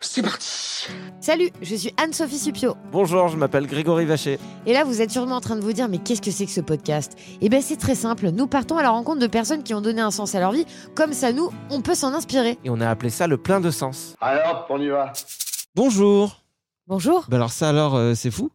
C'est parti Salut, je suis Anne-Sophie Supio. Bonjour, je m'appelle Grégory Vacher. Et là, vous êtes sûrement en train de vous dire, mais qu'est-ce que c'est que ce podcast? Eh bien, c'est très simple. Nous partons à la rencontre de personnes qui ont donné un sens à leur vie. Comme ça, nous, on peut s'en inspirer. Et on a appelé ça le plein de sens. Alors, on y va Bonjour Bonjour. Bah alors ça alors, euh, c'est fou.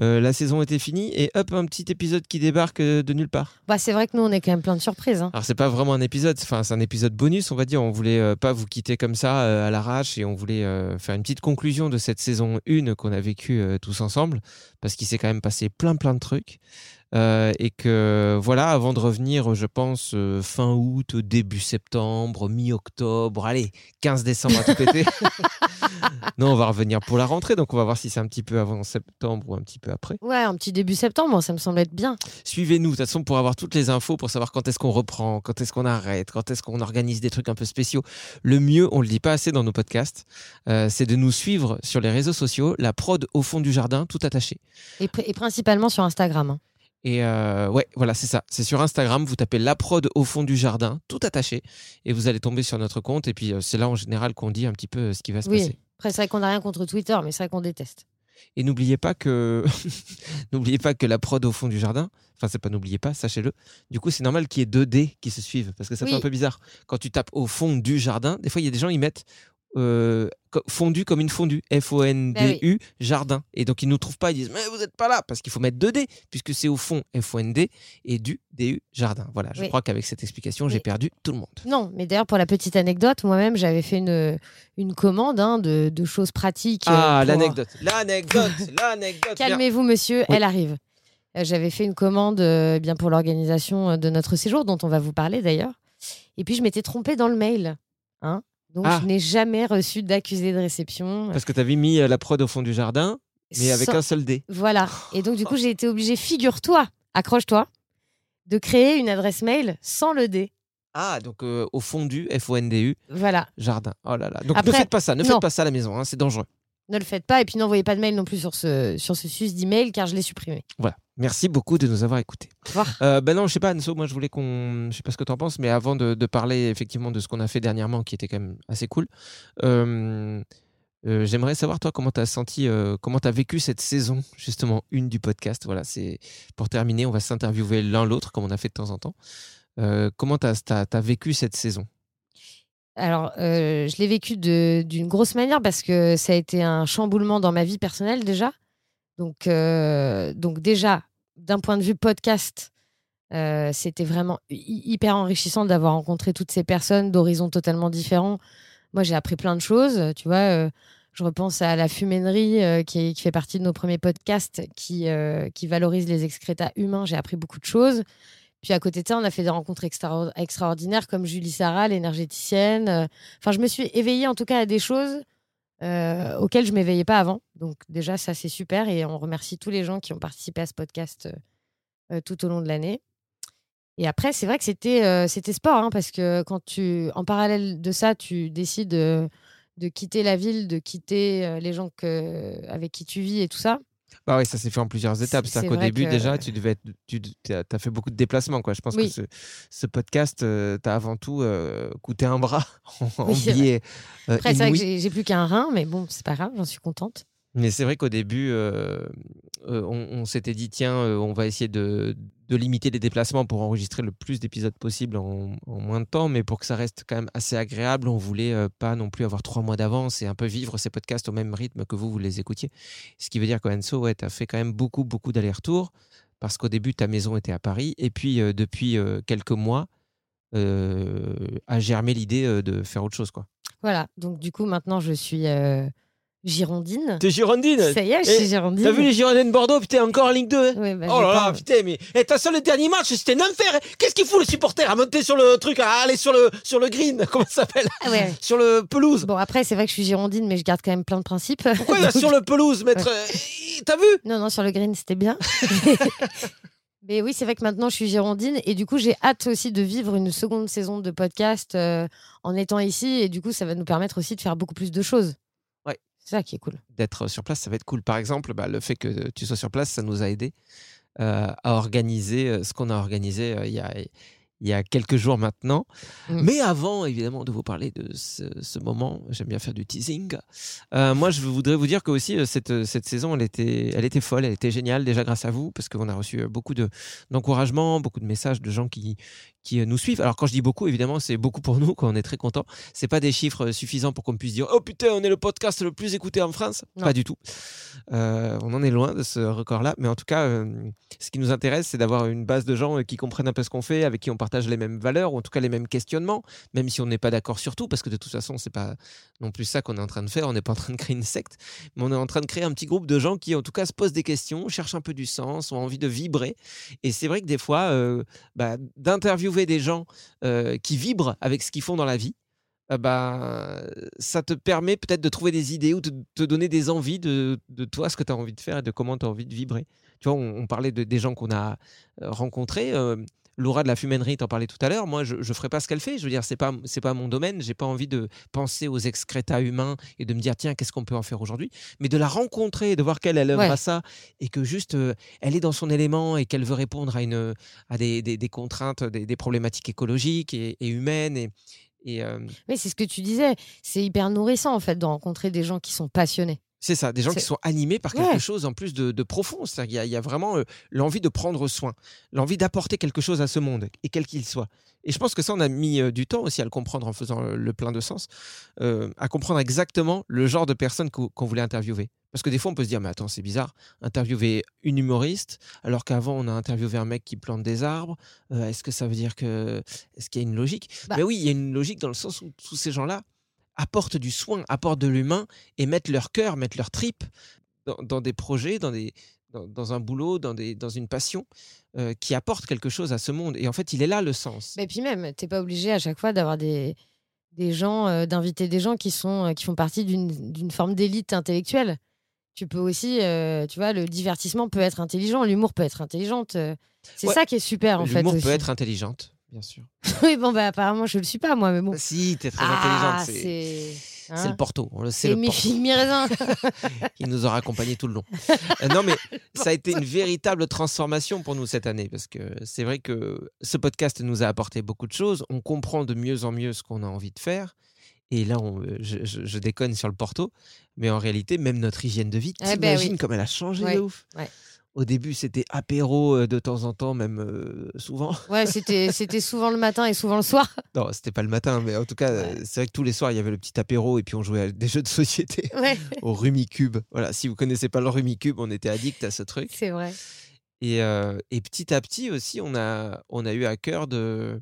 Euh, la saison était finie et hop, un petit épisode qui débarque euh, de nulle part. Bah, c'est vrai que nous, on est quand même plein de surprises. hein. Alors c'est pas vraiment un épisode, enfin c'est un épisode bonus, on va dire. On voulait euh, pas vous quitter comme ça à l'arrache et on voulait faire une petite conclusion de cette saison 1 qu'on a vécue tous ensemble parce qu'il s'est quand même passé plein plein de trucs. Euh, et que voilà, avant de revenir, je pense euh, fin août, début septembre, mi-octobre, allez, 15 décembre à tout péter. non, on va revenir pour la rentrée, donc on va voir si c'est un petit peu avant septembre ou un petit peu après. Ouais, un petit début septembre, ça me semble être bien. Suivez-nous, de toute façon, pour avoir toutes les infos, pour savoir quand est-ce qu'on reprend, quand est-ce qu'on arrête, quand est-ce qu'on organise des trucs un peu spéciaux. Le mieux, on le dit pas assez dans nos podcasts, euh, c'est de nous suivre sur les réseaux sociaux, la prod au fond du jardin, tout attaché. Et, pr- et principalement sur Instagram. hein. Et euh, ouais, voilà, c'est ça. C'est sur Instagram, vous tapez la prod au fond du jardin, tout attaché, et vous allez tomber sur notre compte. Et puis euh, c'est là en général qu'on dit un petit peu euh, ce qui va se Oui. passer. Après, c'est vrai qu'on n'a rien contre Twitter, mais c'est vrai qu'on déteste. Et n'oubliez pas que n'oubliez pas que la prod au fond du jardin, enfin c'est pas n'oubliez pas, sachez-le. Du coup, c'est normal qu'il y ait deux D qui se suivent parce que ça fait un peu bizarre. Quand tu tapes au fond du jardin, des fois il y a des gens ils mettent euh, fondu comme une fondue, F O N D U jardin. Et donc ils nous trouvent pas, ils disent mais vous êtes pas là parce qu'il faut mettre deux D puisque c'est au fond F O N D et du D U jardin. Voilà, je Oui. crois qu'avec cette explication, j'ai perdu tout le monde. Non, mais d'ailleurs, pour la petite anecdote, moi-même, j'avais fait une, une commande hein, de, de choses pratiques. euh, Ah, pour- l'anecdote, l'anecdote, l'anecdote. Calmez-vous, monsieur, Oui. elle arrive. Euh, J'avais fait une commande euh, eh bien pour l'organisation de notre séjour, dont on va vous parler d'ailleurs. Et puis, je m'étais trompée dans le mail. Hein Donc, Ah. je n'ai jamais reçu d'accusé de réception. Parce que tu avais mis euh, la prod au fond du jardin, mais avec Sans- un seul D. Voilà. Et donc, du coup, j'ai été obligée, figure-toi, accroche-toi, de créer une adresse mail sans le D. Ah, donc euh, au fond du F O N D U Voilà. jardin. Oh là là. Donc Après- ne faites pas ça, ne non. faites pas ça à la maison, hein, c'est dangereux. Ne le faites pas. Et puis, n'envoyez pas de mail non plus sur ce, sur ce sus d'email, car je l'ai supprimé. Voilà. Merci beaucoup de nous avoir écoutés. Au revoir. Euh, ben non, je sais pas, Anso, moi je voulais qu'on. Je sais pas ce que tu en penses, mais avant de, de parler effectivement de ce qu'on a fait dernièrement, qui était quand même assez cool, euh, euh, j'aimerais savoir, toi, comment tu as senti, comment tu as vécu cette saison, justement, une du podcast. Voilà, c'est pour terminer, on va s'interviewer l'un l'autre, comme on a fait de temps en temps. Comment tu as, vécu cette saison? Alors, euh, je l'ai vécu d'une grosse manière parce que ça a été un chamboulement dans ma vie personnelle déjà. Donc, euh, donc déjà, d'un point de vue podcast, euh, c'était vraiment hy- hyper enrichissant d'avoir rencontré toutes ces personnes d'horizons totalement différents. Moi, j'ai appris plein de choses. Tu vois, je repense à la fuménerie euh, qui, fait partie de nos premiers podcasts qui, qui valorise les excrétas humains. J'ai appris beaucoup de choses. Puis à côté de ça, on a fait des rencontres extra- extraordinaires comme Julie Sarah, l'énergéticienne. Euh, Enfin, je me suis éveillée en tout cas à des choses euh, auxquelles je m'éveillais pas avant. Donc déjà, ça c'est super et on remercie tous les gens qui ont participé à ce podcast euh, tout au long de l'année. Et après, c'est vrai que c'était sport, hein, parce que quand tu, en parallèle de ça, tu décides de quitter la ville, de quitter les gens avec qui tu vis et tout ça. Bah oui, ça s'est fait en plusieurs étapes. C'est- C'est-à-dire c'est qu'au début, que- déjà, tu devais être, tu as fait beaucoup de déplacements. Quoi. Je pense Oui. que ce, ce podcast euh, t'a avant tout euh, coûté un bras en, Oui, billets euh, Après, c'est vrai que j'ai plus qu'un rein, mais bon, c'est pas grave, j'en suis contente. Mais c'est vrai qu'au début, euh, on, on s'était dit, tiens, on va essayer de, de limiter les déplacements pour enregistrer le plus d'épisodes possible en, moins de temps, mais pour que ça reste quand même assez agréable, on voulait euh, pas non plus avoir trois mois d'avance et un peu vivre ces podcasts au même rythme que vous, vous les écoutiez. Ce qui veut dire qu'Enso, ouais, tu as fait quand même beaucoup, beaucoup d'allers-retours, parce qu'au début, ta maison était à Paris, et puis euh, depuis euh, quelques mois, a germé l'idée de faire autre chose. quoi. Voilà, donc du coup, maintenant, je suis girondine. T'es Girondine Ça y est, je Et suis girondine. T'as vu les Girondins de Bordeaux Putain, encore en Ligue 2 Ouais, bah, Oh là là, putain, mais et t'as ça le dernier match, c'était un enfer. Qu'est-ce qu'il fout le supporter à monter sur le truc, à aller sur le sur le green, comment ça s'appelle Ah ouais. Sur le pelouse. Bon, après, c'est vrai que je suis girondine, mais je garde quand même plein de principes. Pourquoi Donc- sur le pelouse mettre euh, T'as vu Non, non, sur le green, c'était bien. Mais oui, c'est vrai que maintenant je suis girondine et du coup j'ai hâte aussi de vivre une seconde saison de podcast euh, en étant ici et du coup ça va nous permettre aussi de faire beaucoup plus de choses. C'est ça qui est cool. D'être sur place, ça va être cool. Par exemple, bah, le fait que tu sois sur place, ça nous a aidé euh, à organiser euh, ce qu'on a organisé euh, il y a il y a quelques jours maintenant. Mm. Mais avant, évidemment, de vous parler de ce, ce moment, j'aime bien faire du teasing. Euh, moi, je voudrais vous dire que aussi cette, cette saison, elle était, elle était folle, elle était géniale déjà grâce à vous, parce qu'on a reçu beaucoup de d'encouragement, beaucoup de messages de gens qui qui euh, nous suivent. Alors quand je dis beaucoup, évidemment, c'est beaucoup pour nous, quoi. On est très contents. C'est pas des chiffres euh, suffisants pour qu'on puisse dire oh putain, on est le podcast le plus écouté en France. Non. Pas du tout. Euh, on en est loin de ce record-là, mais en tout cas, euh, ce qui nous intéresse, c'est d'avoir une base de gens qui comprennent un peu ce qu'on fait, avec qui on partage les mêmes valeurs, ou en tout cas les mêmes questionnements, même si on n'est pas d'accord sur tout, parce que de toute façon, c'est pas non plus ça qu'on est en train de faire. On n'est pas en train de créer une secte, mais on est en train de créer un petit groupe de gens qui, en tout cas, se posent des questions, cherchent un peu du sens, ont envie de vibrer. Et c'est vrai que des fois, euh, bah, d'interviewer des gens euh, qui vibrent avec ce qu'ils font dans la vie. euh, bah, ça te permet peut-être de trouver des idées ou de te donner des envies de, de toi, ce que tu as envie de faire et de comment tu as envie de vibrer. Tu vois, on, parlait de, des gens qu'on a euh, rencontrés. Laura de la fumainerie t'en parlait tout à l'heure. Moi, je ne ferai pas ce qu'elle fait. Je veux dire, c'est pas c'est pas mon domaine. J'ai pas envie de penser aux excrétas humains et de me dire tiens, qu'est-ce qu'on peut en faire aujourd'hui? Mais de la rencontrer, de voir qu'elle elle œuvre Ouais. à ça et que juste euh, elle est dans son élément et qu'elle veut répondre à une à des, des- des contraintes, des, des problématiques écologiques et, et humaines et et, euh, Mais c'est ce que tu disais, c'est hyper nourrissant en fait de rencontrer des gens qui sont passionnés. C'est ça, des gens qui sont animés par quelque Ouais. chose en plus de, de profond. C'est-à-dire qu'il y a- il y, a vraiment euh, l'envie de prendre soin, l'envie d'apporter quelque chose à ce monde, et quel qu'il soit. Et je pense que ça, on a mis euh, du temps aussi à le comprendre en faisant euh, le plein de sens, euh, à comprendre exactement le genre de personne qu'o- qu'on voulait interviewer. Parce que des fois, on peut se dire, mais attends, c'est bizarre, interviewer une humoriste, alors qu'avant, on a interviewé un mec qui plante des arbres. Euh, Est-ce que ça veut dire que. Est-ce qu'il y a une logique? Bah- Mais oui, il y a une logique dans le sens où tous ces gens-là apportent du soin, apportent de l'humain et mettent leur cœur, mettent leur tripe dans, dans des projets, dans, des, dans, dans un boulot, dans, des, dans une passion euh, qui apporte quelque chose à ce monde. Et en fait, il est là le sens. Et puis même, t'es pas obligé à chaque fois d'avoir des, des gens, euh, d'inviter des gens qui, sont, euh, qui font partie d'une forme d'élite intellectuelle. Tu peux aussi, euh, tu vois, le divertissement peut être intelligent, l'humour peut être intelligente. C'est Ouais. ça qui est super en fait. L'humour peut être intelligente, bien sûr. oui, bon, bah apparemment, je le suis pas moi, mais bon. Si, t'es très Ah, intelligente. C'est c'est. hein, le Porto, on le sait, C'est mi mi. Il nous aura accompagnés tout le long. Euh, non, mais ça a été une véritable transformation pour nous cette année parce que c'est vrai que ce podcast nous a apporté beaucoup de choses. On comprend de mieux en mieux ce qu'on a envie de faire. Et là, on- je, je- je déconne sur le Porto, mais en réalité, même notre hygiène de vie, Eh ben t'imagines oui. comme elle a changé Ouais, de ouf. ouais. Au début, c'était apéro euh, de temps en temps, même euh, souvent. ouais, c'était c'était souvent le matin et souvent le soir. Non, c'était pas le matin, mais en tout cas, c'est vrai que tous les soirs, il y avait le petit apéro et puis on jouait à des jeux de société Ouais, au Rumicube. Voilà, si vous connaissez pas le Rumicube, on était addict à ce truc. c'est vrai. Et, euh, et petit à petit aussi, on a, on a eu à cœur de,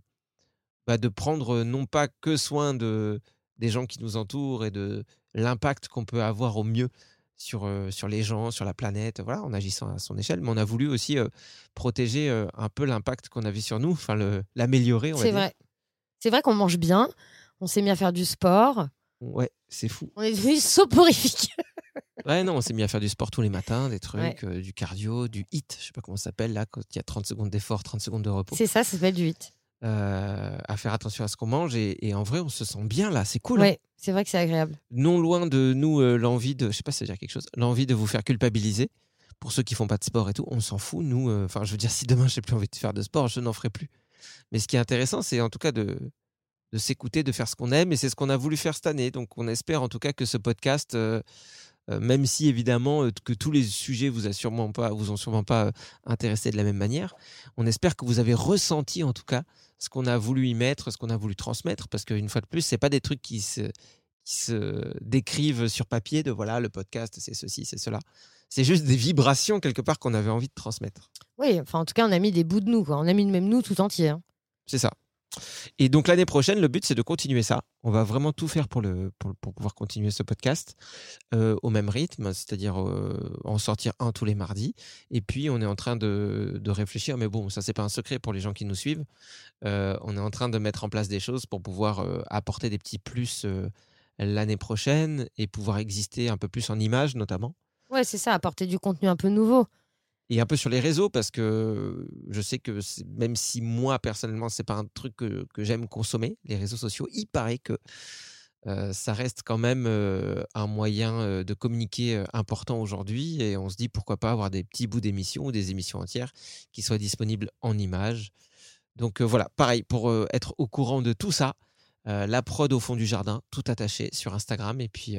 bah, de prendre non pas que soin de, des gens qui nous entourent et de l'impact qu'on peut avoir au mieux sur, euh, sur les gens, sur la planète, voilà, en agissant à son échelle, mais on a voulu aussi euh, protéger euh, un peu l'impact qu'on avait sur nous, enfin le- l'améliorer, C'est vrai. C'est vrai qu'on mange bien, on s'est mis à faire du sport, Ouais, c'est fou. on est devenu soporifique. Ouais, non, on s'est mis à faire du sport tous les matins, des trucs, Ouais. euh, du cardio, du HIT, je sais pas comment ça s'appelle, là, quand il y a 30 secondes d'effort, 30 secondes de repos. C'est ça, ça s'appelle du 8. Euh, à faire attention à ce qu'on mange. Et, et en vrai, on se sent bien là, c'est cool. hein. Ouais, c'est vrai que c'est agréable. Non loin de nous, euh, l'envie de, je sais pas si ça veut dire quelque chose, l'envie de vous faire culpabiliser. Pour ceux qui font pas de sport et tout, on s'en fout. Nous, euh, enfin, je veux dire, si demain j'ai plus envie de faire de sport, je n'en ferai plus. Mais ce qui est intéressant, c'est en tout cas de, de s'écouter, de faire ce qu'on aime, et c'est ce qu'on a voulu faire cette année. Donc, on espère en tout cas que ce podcast, euh, euh, même si évidemment euh, que tous les sujets vous a sûrement pas, vous ont sûrement pas intéressé de la même manière, on espère que vous avez ressenti en tout cas ce qu'on a voulu y mettre, ce qu'on a voulu transmettre, parce qu'une fois de plus, c'est pas des trucs qui se, qui se décrivent sur papier de voilà le podcast, c'est ceci, c'est cela. C'est juste des vibrations quelque part qu'on avait envie de transmettre. Oui, enfin, en tout cas, on a mis des bouts de nous, quoi. On a mis même nous tout entier. hein. C'est ça. Et donc l'année prochaine, le but c'est de continuer ça. On va vraiment tout faire pour, le, pour, pouvoir continuer ce podcast euh, au même rythme, c'est-à-dire euh, en sortir un tous les mardis. Et puis on est en train de, de réfléchir, mais bon, ça c'est pas un secret pour les gens qui nous suivent. Euh, on est en train de mettre en place des choses pour pouvoir apporter des petits plus l'année prochaine et pouvoir exister un peu plus en images notamment. Ouais, c'est ça, apporter du contenu un peu nouveau. Et un peu sur les réseaux parce que je sais que même si moi personnellement c'est pas un truc que, j'aime consommer les réseaux sociaux il paraît que euh, ça reste quand même euh, un moyen euh, de communiquer important aujourd'hui. Et on se dit pourquoi pas avoir des petits bouts d'émissions ou des émissions entières qui soient disponibles en images. Donc voilà pareil pour être au courant de tout ça la prod au fond du jardin tout attaché sur Instagram. Et puis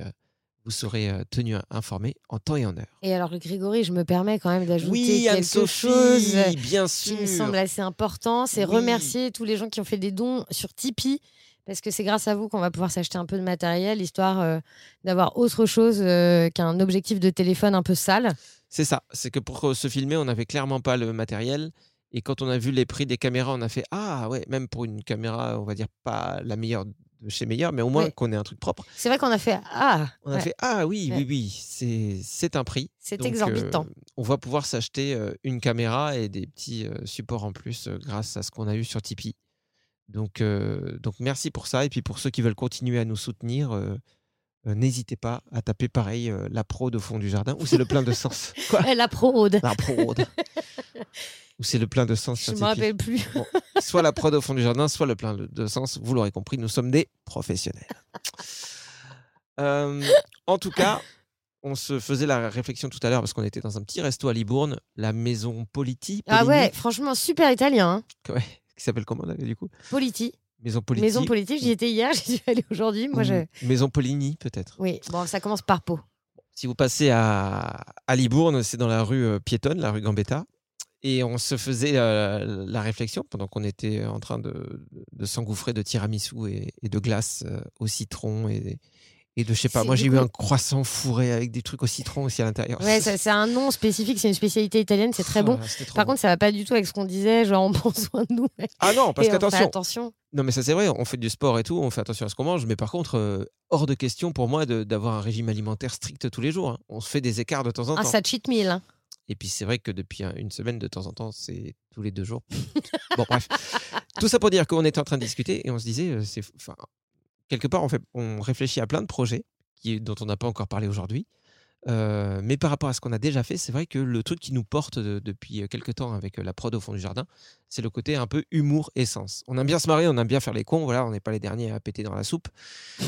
vous serez euh, tenu informé en temps et en heure Et alors, Grégory, je me permets quand même d'ajouter oui, quelque chose bien qui sûr. me semble assez important. C'est Oui. remercier tous les gens qui ont fait des dons sur Tipeee. Parce que c'est grâce à vous qu'on va pouvoir s'acheter un peu de matériel, histoire euh, d'avoir autre chose euh, qu'un objectif de téléphone un peu sale. C'est ça. C'est que pour se filmer, on n'avait clairement pas le matériel. Et quand on a vu les prix des caméras, on a fait Ah ouais, même pour une caméra, on va dire pas la meilleure de chez meilleur, mais au moins qu'on ait un truc propre. C'est vrai qu'on a fait Ah On a fait Ah oui, Ouais. oui, oui, c'est un prix. C'est exorbitant. euh, on va pouvoir s'acheter euh, une caméra et des petits euh, supports en plus grâce à ce qu'on a eu sur Tipeee. Donc, donc merci pour ça. Et puis pour ceux qui veulent continuer à nous soutenir, euh, n'hésitez pas à taper pareil euh, la pro au fond du jardin ou c'est le plein de sens. Quoi La pro-aude. La prod. Ou c'est le plein de sens Je sur me rappelle plus. Bon, soit la prod au fond du jardin, soit le plein de sens. Vous l'aurez compris, nous sommes des professionnels. Euh, en tout cas, on se faisait la réflexion tout à l'heure parce qu'on était dans un petit resto à Libourne, la maison Politi. Ah ouais, franchement, super italien. Hein. ouais, qui s'appelle comment là, du coup? Politi. Maison Politi. Maison politique, j'y étais hier, j'y suis allée aujourd'hui. Moi, ou je... Maison Poligny, peut-être. Oui, bon, ça commence par Pau. Si vous passez à, à Libourne, c'est dans la rue euh, piétonne, la rue Gambetta. Et on se faisait euh, la réflexion pendant qu'on était en train de, de s'engouffrer de tiramisu et, et de glace euh, au citron et, et de, je sais pas, moi j'ai eu un croissant fourré avec des trucs au citron aussi à l'intérieur. Ouais, c'est un nom spécifique, c'est une spécialité italienne, c'est très bon. Ah, trop Par bon. contre, ça va pas du tout avec ce qu'on disait, genre on prend soin de nous. ah non, parce qu'attention, attention. non mais ça c'est vrai, on fait du sport et tout, on fait attention à ce qu'on mange, mais par contre, euh, hors de question pour moi d'avoir un régime alimentaire strict tous les jours. hein. On se fait des écarts de temps en Ah, temps. ça cheat meal. hein. Et puis c'est vrai que depuis un- une semaine, de temps en temps, c'est tous les deux jours. bon, bref. Tout ça pour dire qu'on était en train de discuter et on se disait, euh, c'est, enfin, quelque part, on, fait, on réfléchit à plein de projets qui, dont on n'a pas encore parlé aujourd'hui. Euh, mais par rapport à ce qu'on a déjà fait, c'est vrai que le truc qui nous porte de- depuis euh, quelques temps avec euh, la prod au fond du jardin, c'est le côté un peu humour et sens. On aime bien se marrer, on aime bien faire les cons, voilà, on n'est pas les derniers à péter dans la soupe.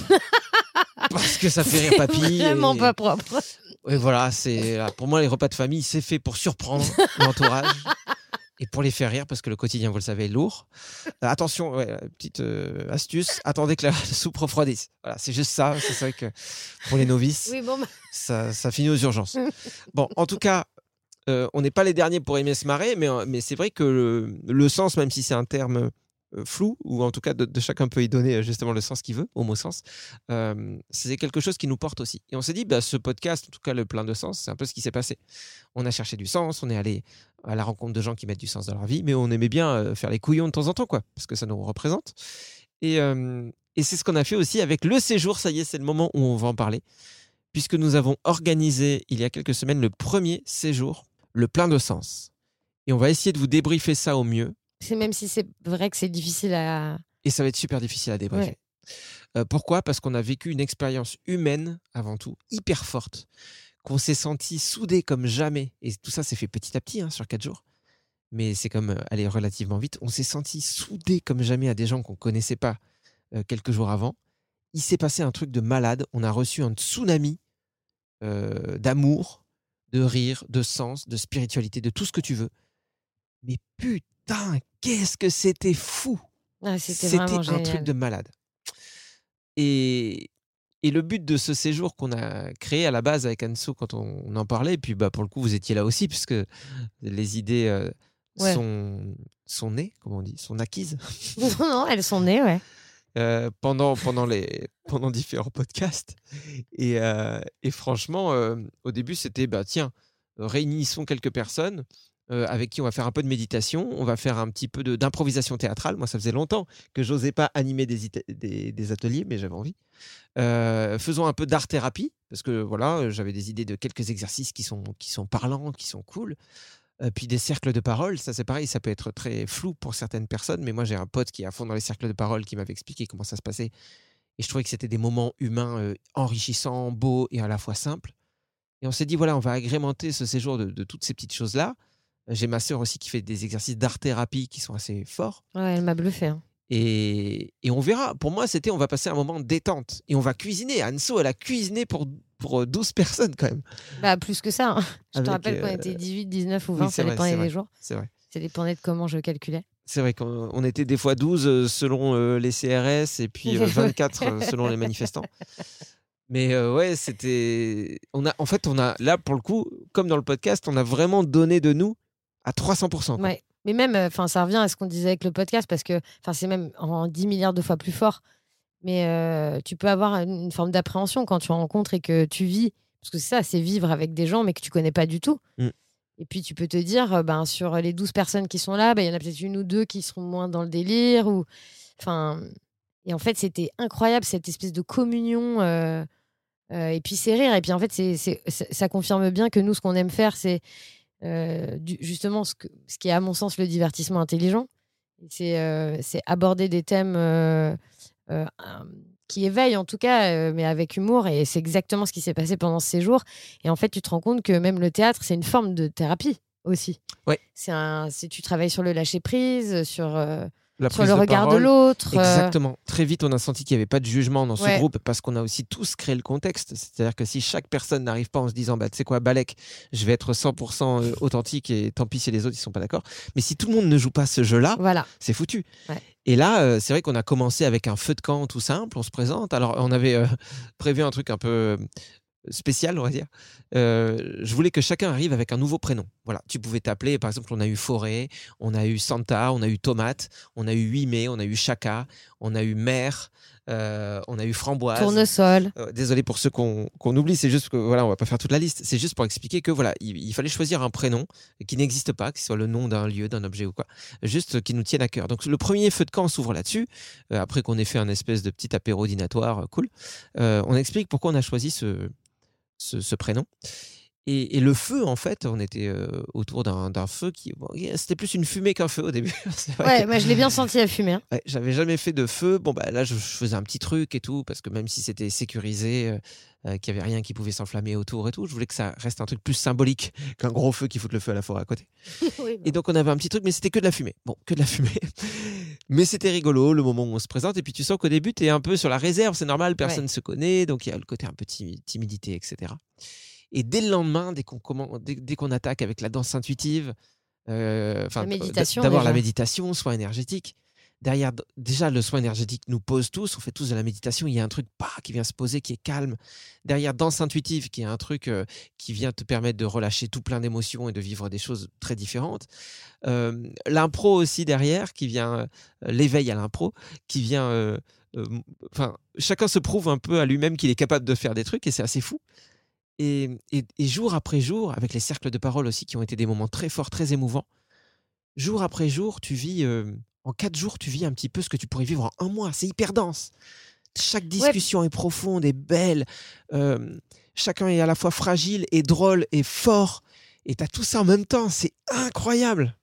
Parce que ça fait rire papy. Vraiment et- pas propre. et voilà, c'est pour moi les repas de famille, c'est fait pour surprendre l'entourage et pour les faire rire parce que le quotidien, vous le savez, est lourd. Euh, attention, ouais, petite euh, astuce, attendez que la soupe refroidisse. Voilà, c'est juste ça. C'est vrai que pour les novices, Oui, bon, bah, ça, ça finit aux urgences. Bon, en tout cas, euh, on n'est pas les derniers pour aimer se marrer, mais, euh, mais c'est vrai que le, le sens, même si c'est un terme euh, flou, ou en tout cas de, chacun peut y donner euh, justement le sens qu'il veut, au mot sens, euh, c'est quelque chose qui nous porte aussi. Et on s'est dit, bah, ce podcast, en tout cas le plein de sens, c'est un peu ce qui s'est passé. On a cherché du sens, on est allé à la rencontre de gens qui mettent du sens dans leur vie, mais on aimait bien euh, faire les couillons de temps en temps, quoi, parce que ça nous représente. Et, euh, et c'est ce qu'on a fait aussi avec le séjour, ça y est, c'est le moment où on va en parler, puisque nous avons organisé il y a quelques semaines le premier séjour, le plein de sens. Et on va essayer de vous débriefer ça au mieux. C'est même si c'est vrai que c'est difficile à. Et ça va être super difficile à débriefer. Euh, pourquoi? Parce qu'on a vécu une expérience humaine, avant tout, hyper forte, qu'on s'est senti soudés comme jamais. Et tout ça s'est fait petit à petit hein, sur quatre jours. Mais c'est comme euh, aller relativement vite. On s'est senti soudés comme jamais à des gens qu'on connaissait pas euh, quelques jours avant. Il s'est passé un truc de malade. On a reçu un tsunami d'amour, de rire, de sens, de spiritualité, de tout ce que tu veux. Mais putain, qu'est-ce que c'était fou Ah, C'était un génial. truc de malade. Et, et le but de ce séjour qu'on a créé à la base avec Anso quand on, on en parlait, et puis bah, pour le coup vous étiez là aussi, puisque les idées euh, Ouais. sont, sont nées, comment on dit, sont acquises non, non, elles sont nées, ouais. euh, pendant, pendant, les, pendant différents podcasts. Et, euh, et franchement, euh, au début c'était, bah, tiens, réunissons quelques personnes. Euh, avec qui on va faire un peu de méditation, on va faire un petit peu d'improvisation théâtrale. Moi, ça faisait longtemps que j'osais pas animer des, ateliers, mais j'avais envie. Euh, faisons un peu d'art-thérapie, parce que voilà, euh, j'avais des idées de quelques exercices qui sont, qui parlants, qui sont cool. Puis des cercles de parole, ça c'est pareil, ça peut être très flou pour certaines personnes, mais moi j'ai un pote qui est à fond dans les cercles de parole qui m'avait expliqué comment ça se passait. Et je trouvais que c'était des moments humains enrichissants, beaux et à la fois simples. Et on s'est dit, voilà, on va agrémenter ce séjour de toutes ces petites choses-là. J'ai ma sœur aussi qui fait des exercices d'art-thérapie qui sont assez forts. Ouais, elle m'a bluffé. hein. Et, et on verra. Pour moi, c'était on va passer un moment de détente. Et on va cuisiner. Anso, elle a cuisiné pour, pour 12 personnes quand même. Bah, plus que ça. hein. Je Avec, te rappelle qu'on euh, était 18, 19 ou oui, 20, c'est ça vrai, dépendait des jours. C'est vrai. Ça dépendait de comment je calculais. C'est vrai qu'on on était des fois 12 euh, selon euh, les CRS et puis euh, 24 euh, selon les manifestants. Mais euh, ouais, c'était. On a, en fait, on a là pour le coup, comme dans le podcast, on a vraiment donné de nous à 300%. quoi. Ouais. Mais même, enfin, ça revient à ce qu'on disait avec le podcast parce que, enfin, c'est même en 10 milliards de fois plus fort. Mais euh, tu peux avoir une, forme d'appréhension quand tu rencontres et que tu vis. Parce que c'est ça, c'est vivre avec des gens mais que tu connais pas du tout. Mm. Et puis tu peux te dire, euh, ben, sur les 12 personnes qui sont là, ben, il y en a peut-être une ou deux qui seront moins dans le délire. Ou... Enfin, et en fait, c'était incroyable cette espèce de communion. euh, euh, et puis c'est rire. Et puis en fait, c'est, ça confirme bien que nous, ce qu'on aime faire, c'est euh, du- justement ce, que, ce qui est à mon sens le divertissement intelligent. C'est, euh, aborder des thèmes euh, euh, euh, qui éveillent en tout cas, euh, mais avec humour. Et c'est exactement ce qui s'est passé pendant ce séjour. Et en fait, tu te rends compte que même le théâtre, c'est une forme de thérapie aussi. Ouais. C'est un, c'est, tu travailles sur le lâcher prise, sur, euh, La sur le de regard de l'autre. euh, Exactement. Très vite, on a senti qu'il n'y avait pas de jugement dans ce groupe parce qu'on a aussi tous créé le contexte. C'est-à-dire que si chaque personne n'arrive pas en se disant, bah, tu sais quoi, Balek, je vais être 100% euh, authentique et tant pis si les autres ils sont pas d'accord. Mais si tout le monde ne joue pas ce jeu-là, Voilà. c'est foutu. Ouais. Et là, euh, c'est vrai qu'on a commencé avec un feu de camp tout simple, on se présente. Alors, on avait euh, prévu un truc un peu spécial, on va dire. Euh, je voulais que chacun arrive avec un nouveau prénom. Voilà, tu pouvais t'appeler, par exemple, on a eu Forêt, on a eu Santa, on a eu Tomate, on a eu 8 mai, on a eu Chaka, on a eu Mère, euh, on a eu Framboise. Tournesol. Euh, désolé pour ceux qu'on oublie, c'est juste que voilà, on va pas faire toute la liste. C'est juste pour expliquer que voilà, il, il fallait choisir un prénom qui n'existe pas, que ce soit le nom d'un lieu, d'un objet ou quoi, juste qui nous tienne à cœur. Donc le premier feu de camp s'ouvre là-dessus. Euh, après qu'on ait fait un espèce de petit apéro dînatoire, euh, cool. Euh, on explique pourquoi on a choisi ce, ce, ce prénom. Et, et le feu, en fait, on était euh, autour d'un feu qui. bon, C'était plus une fumée qu'un feu au début. Ouais, que- moi je l'ai bien senti à fumer. hein. Ouais, j'avais jamais fait de feu. Bon, bah là, je, je faisais un petit truc et tout, parce que même si c'était sécurisé, euh, euh, qu'il n'y avait rien qui pouvait s'enflammer autour et tout, je voulais que ça reste un truc plus symbolique qu'un gros feu qui fout le feu à la forêt à côté. Et donc, on avait un petit truc, mais c'était que de la fumée. Bon, que de la fumée. mais c'était rigolo le moment où on se présente. Et puis, tu sens qu'au début, tu es un peu sur la réserve, c'est normal, personne ne se connaît, donc il y a le côté un peu timi- timidité, etc. Et dès le lendemain, dès qu'on commen- dès, dès qu'on attaque avec la danse intuitive, euh, enfin, La méditation, d'abord la méditation, soin énergétique. Derrière, déjà, le soin énergétique nous pose tous. On fait tous de la méditation. Il y a un truc pas qui vient se poser, qui est calme. Derrière, danse intuitive, qui est un truc euh, qui vient te permettre de relâcher tout plein d'émotions et de vivre des choses très différentes. Euh, l'impro aussi derrière, qui vient euh, l'éveil à l'impro, qui vient. euh, Enfin, chacun se prouve un peu à lui-même qu'il est capable de faire des trucs et c'est assez fou. Et, et- et jour après jour, avec les cercles de parole aussi qui ont été des moments très forts, très émouvants, jour après jour, tu vis, euh, en quatre jours, tu vis un petit peu ce que tu pourrais vivre en un mois. C'est hyper dense. Chaque discussion est profonde et belle. Euh, chacun est à la fois fragile et drôle et fort. Et tu as tout ça en même temps. C'est incroyable.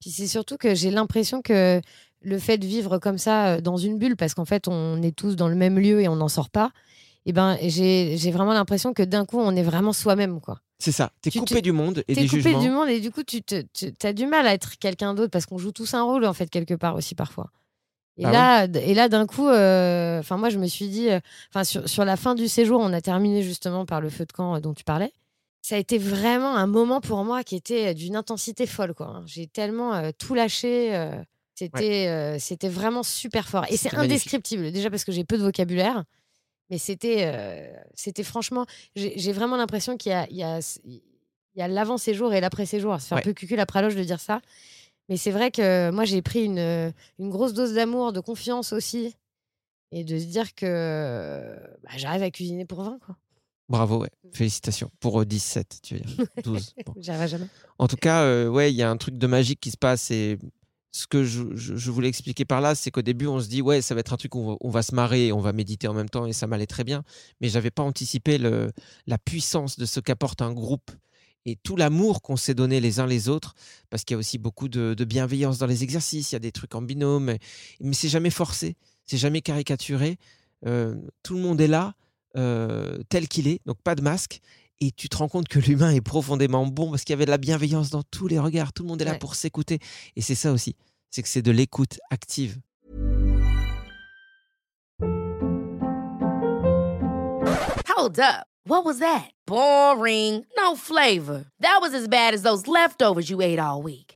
Puis c'est surtout que j'ai l'impression que le fait de vivre comme ça dans une bulle, parce qu'en fait on est tous dans le même lieu et on n'en sort pas, et ben j'ai vraiment l'impression que d'un coup on est vraiment soi-même quoi. C'est ça. T'es Tu coupé te- du monde et T'es des coupé jugements. du monde et du coup tu te, as du mal à être quelqu'un d'autre parce qu'on joue tous un rôle en fait quelque part aussi parfois. Et Ah là, et là d'un coup, euh, moi je me suis dit, euh, sur, sur la fin du séjour, on a terminé justement par le feu de camp euh, dont tu parlais. Ça a été vraiment un moment pour moi qui était d'une intensité folle quoi. hein. J'ai tellement euh, tout lâché. c'était c'était vraiment super fort et c'est indescriptible déjà parce que j'ai peu de vocabulaire. Mais c'était euh, c'était franchement, j'ai vraiment l'impression qu'il y a, il y a, il y a l'avant-séjour et l'après-séjour. Ouais. un peu cucul la praloche de dire ça. Mais c'est vrai que moi, j'ai pris une, une grosse dose d'amour, de confiance aussi. Et de se dire que bah, j'arrive à cuisiner pour 20, quoi. Bravo, ouais. Félicitations. Pour euh, 17, tu veux dire. 12. Bon. J'y arriverai jamais. En tout cas, euh, ouais, il y a un truc de magique qui se passe. Et ce que je, voulais expliquer par là, c'est qu'au début, on se dit, ouais, ça va être un truc où on va, se marrer, on va méditer en même temps, et ça m'allait très bien. Mais j'avais pas anticipé la puissance de ce qu'apporte un groupe et tout l'amour qu'on s'est donné les uns les autres, parce qu'il y a aussi beaucoup de, bienveillance dans les exercices. Il y a des trucs en binôme, mais, mais c'est jamais forcé, c'est jamais caricaturé. Euh, tout le monde est là, euh, tel qu'il est, donc pas de masque. Et tu te rends compte que l'humain est profondément bon parce qu'il y avait de la bienveillance dans tous les regards. Tout le monde est là Ouais. pour s'écouter. Et c'est ça aussi. C'est que c'est de l'écoute active. Hold up. What was that? Boring. No flavor. That was as bad as those leftovers you ate all week.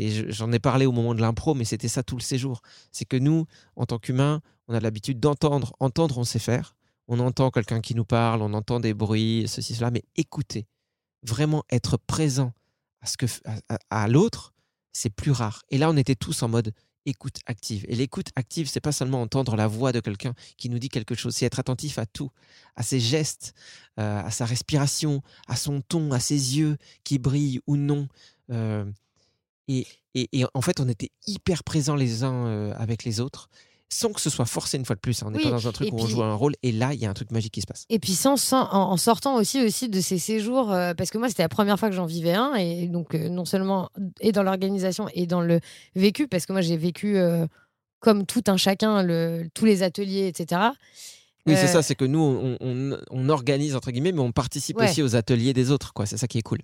Et je- j'en ai parlé au moment de l'impro, mais c'était ça tout le séjour. C'est que nous, en tant qu'humains, on a l'habitude d'entendre. Entendre, on sait faire. On entend quelqu'un qui nous parle, on entend des bruits, ceci, cela, mais écouter, vraiment être présent à- à l'autre, c'est plus rare. Et là, on était tous en mode écoute active. Et l'écoute active, c'est pas seulement entendre la voix de quelqu'un qui nous dit quelque chose, c'est être attentif à tout, à ses gestes, euh, à sa respiration, à son ton, à ses yeux qui brillent ou non. Euh, et, et- et en fait, on était hyper présents les uns avec les autres, sans que ce soit forcé une fois de plus. hein. On n'est Oui, pas dans un truc et où on joue un rôle, et là, il y a un truc magique qui se passe. Et puis sans, sans- en, en sortant aussi, aussi de ces séjours, euh, parce que moi c'était la première fois que j'en vivais un, et donc euh, non seulement et dans l'organisation et dans le vécu, parce que moi j'ai vécu euh, comme tout un chacun, le, tous les ateliers, etc. Oui, c'est Euh, ça, c'est que nous, on, on- on organise, entre guillemets, mais on participe Ouais. aussi aux ateliers des autres, quoi. C'est ça qui est cool.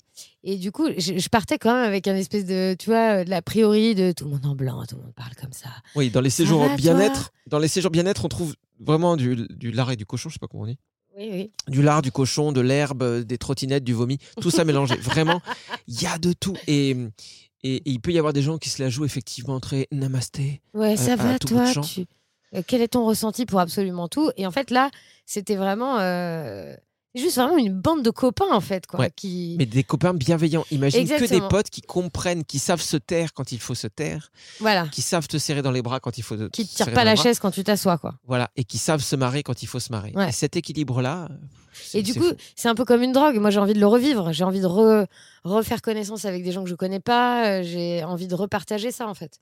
Et du coup, je, je partais quand même avec un espèce de, tu vois, de l'a priori de tout le monde en blanc, tout le monde parle comme ça. Oui, dans les Ça séjours bien-être, dans les séjours bien-être, on trouve vraiment du, du lard et du cochon, je sais pas comment on dit. Oui, oui. Du lard, du cochon, de l'herbe, euh, des trottinettes, du vomi, tout ça mélangé. Vraiment, il y a de tout. Et, et, et il peut y avoir des gens qui se la jouent effectivement très namasté. Ouais, ça à va, tout bout de toi champ. tu... Euh, Quel est ton ressenti pour absolument tout? Et en fait, là, c'était vraiment. euh, juste vraiment une bande de copains, en fait, quoi. Ouais. Qui... Mais des copains bienveillants. Imagine que des potes qui comprennent, qui savent se taire quand il faut se taire, Voilà. qui savent te serrer dans les bras quand il faut te Qui te serrer tire pas la bras. chaise quand tu t'assois, quoi. Voilà, et qui savent se marrer quand il faut se marrer. Ouais. Et cet équilibre-là. c'est- Et du coup, c'est un peu comme une drogue. Moi, j'ai envie de le revivre. J'ai envie de re- refaire connaissance avec des gens que je connais pas. Euh, J'ai envie de repartager ça, en fait.